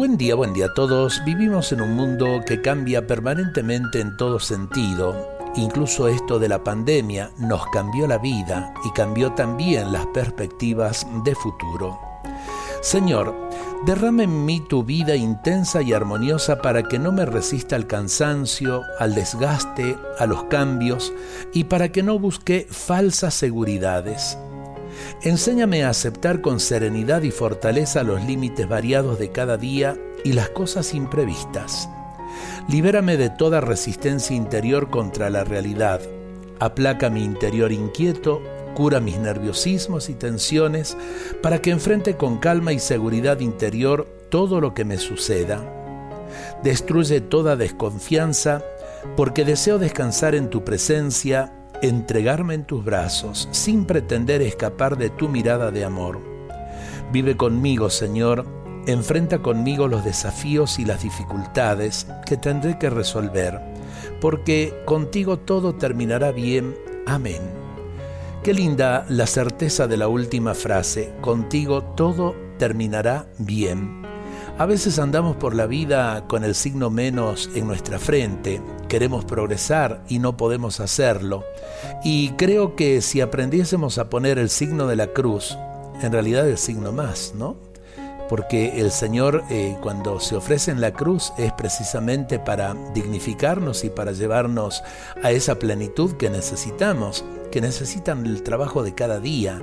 Buen día, buen día a todos. Vivimos en un mundo que cambia permanentemente en todo sentido. Incluso esto de la pandemia nos cambió la vida y cambió también las perspectivas de futuro. Señor, derrame en mí tu vida intensa y armoniosa para que no me resista al cansancio, al desgaste, a los cambios y para que no busque falsas seguridades Enséñame a aceptar con serenidad y fortaleza los límites variados de cada día y las cosas imprevistas. Libérame de toda resistencia interior contra la realidad. Aplaca mi interior inquieto, cura mis nerviosismos y tensiones para que enfrente con calma y seguridad interior todo lo que me suceda. Destruye toda desconfianza porque deseo descansar en tu presencia entregarme en tus brazos sin pretender escapar de tu mirada de amor. Vive conmigo, Señor, enfrenta conmigo los desafíos y las dificultades que tendré que resolver, porque contigo todo terminará bien. Amén. Qué linda la certeza de la última frase, contigo todo terminará bien. A veces andamos por la vida con el signo menos en nuestra frente, queremos progresar y no podemos hacerlo. Y creo que si aprendiésemos a poner el signo de la cruz, en realidad el signo más, ¿no? Porque el Señor eh, cuando se ofrece en la cruz es precisamente para dignificarnos y para llevarnos a esa plenitud que necesitamos, que necesitan el trabajo de cada día,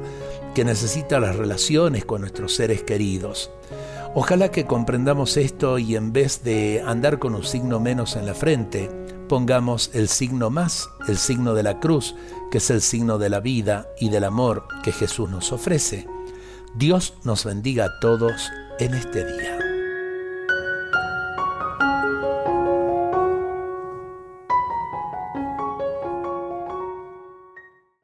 que necesita las relaciones con nuestros seres queridos. Ojalá que comprendamos esto y en vez de andar con un signo menos en la frente, pongamos el signo más, el signo de la cruz, que es el signo de la vida y del amor que Jesús nos ofrece. Dios nos bendiga a todos en este día.